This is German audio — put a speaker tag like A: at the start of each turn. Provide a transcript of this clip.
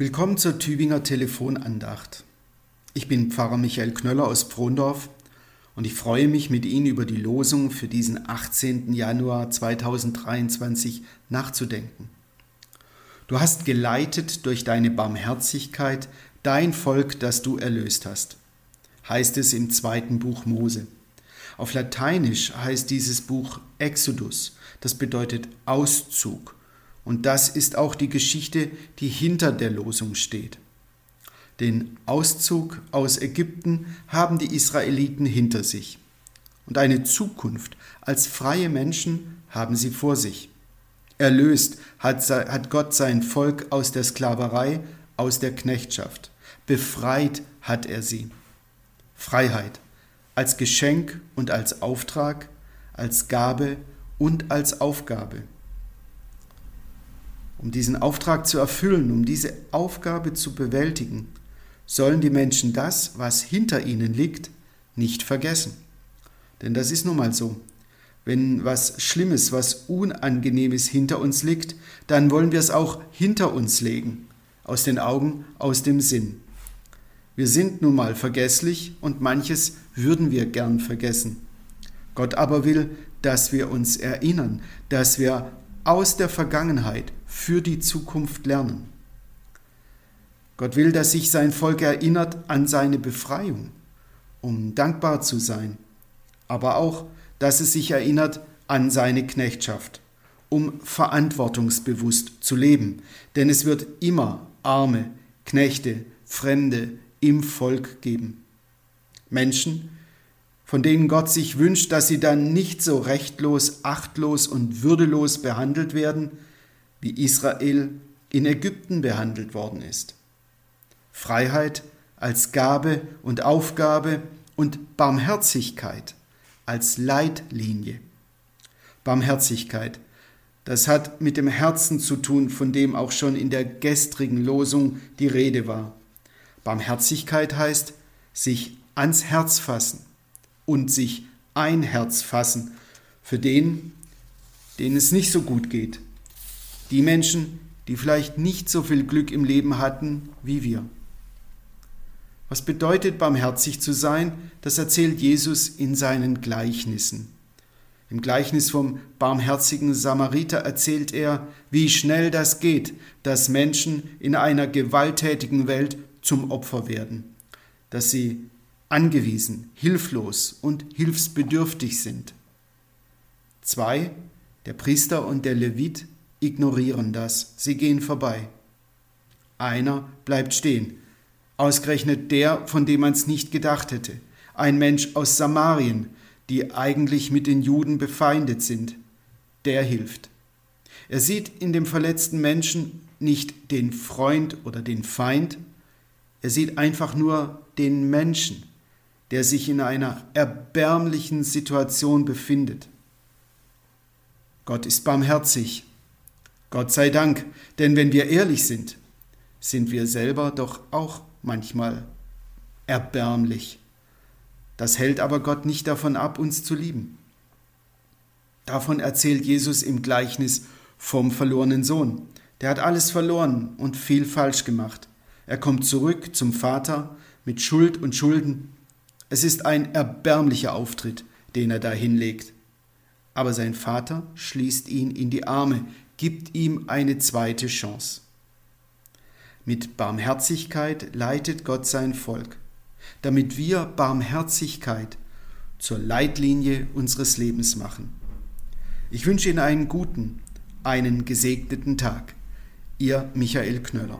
A: Willkommen zur Tübinger Telefonandacht. Ich bin Pfarrer Michael Knöller aus Prondorf und ich freue mich, mit Ihnen über die Losung für diesen 18. Januar 2023 nachzudenken. Du hast geleitet durch deine Barmherzigkeit dein Volk, das du erlöst hast, heißt es im zweiten Buch Mose. Auf Lateinisch heißt dieses Buch Exodus, das bedeutet Auszug und das ist auch die Geschichte, die hinter der Losung steht. Den Auszug aus Ägypten haben die Israeliten hinter sich. Und eine Zukunft als freie Menschen haben sie vor sich. Erlöst hat, Gott sein Volk aus der Sklaverei, aus der Knechtschaft. Befreit hat er sie. Freiheit als Geschenk und als Auftrag, als Gabe und als Aufgabe. Um diesen Auftrag zu erfüllen, um diese Aufgabe zu bewältigen, sollen die Menschen das, was hinter ihnen liegt, nicht vergessen. Denn das ist nun mal so. Wenn was Schlimmes, was Unangenehmes hinter uns liegt, dann wollen wir es auch hinter uns legen, aus den Augen, aus dem Sinn. Wir sind nun mal vergesslich und manches würden wir gern vergessen. Gott aber will, dass wir uns erinnern, dass wir aus der Vergangenheit für die Zukunft lernen. Gott will, dass sich sein Volk erinnert an seine Befreiung, um dankbar zu sein, aber auch, dass es sich erinnert an seine Knechtschaft, um verantwortungsbewusst zu leben, denn es wird immer Arme, Knechte, Fremde im Volk geben. Menschen, von denen Gott sich wünscht, dass sie dann nicht so rechtlos, achtlos und würdelos behandelt werden, wie Israel in Ägypten behandelt worden ist. Freiheit als Gabe und Aufgabe und Barmherzigkeit als Leitlinie. Barmherzigkeit, das hat mit dem Herzen zu tun, von dem auch schon in der gestrigen Losung die Rede war. Barmherzigkeit heißt sich ans Herz fassen, und sich ein Herz fassen für den, denen es nicht so gut geht. Die Menschen, die vielleicht nicht so viel Glück im Leben hatten wie wir. Was bedeutet barmherzig zu sein? Das erzählt Jesus in seinen Gleichnissen. Im Gleichnis vom barmherzigen Samariter erzählt er, wie schnell das geht, dass Menschen in einer gewalttätigen Welt zum Opfer werden, dass sie angewiesen, hilflos und hilfsbedürftig sind. Zwei, der Priester und der Levit, ignorieren das, sie gehen vorbei. Einer bleibt stehen, ausgerechnet der, von dem man es nicht gedacht hätte, ein Mensch aus Samarien, die eigentlich mit den Juden befeindet sind, der hilft. Er sieht in dem verletzten Menschen nicht den Freund oder den Feind, er sieht einfach nur den Menschen, der sich in einer erbärmlichen Situation befindet. Gott ist barmherzig. Gott sei Dank, denn wenn wir ehrlich sind, sind wir selber doch auch manchmal erbärmlich. Das hält aber Gott nicht davon ab, uns zu lieben. Davon erzählt Jesus im Gleichnis vom verlorenen Sohn. Der hat alles verloren und viel falsch gemacht. Er kommt zurück zum Vater mit Schuld und Schulden es ist ein erbärmlicher Auftritt, den er da hinlegt. Aber sein Vater schließt ihn in die Arme, gibt ihm eine zweite Chance. Mit Barmherzigkeit leitet Gott sein Volk, damit wir Barmherzigkeit zur Leitlinie unseres Lebens machen. Ich wünsche Ihnen einen guten, einen gesegneten Tag. Ihr Michael Knöller.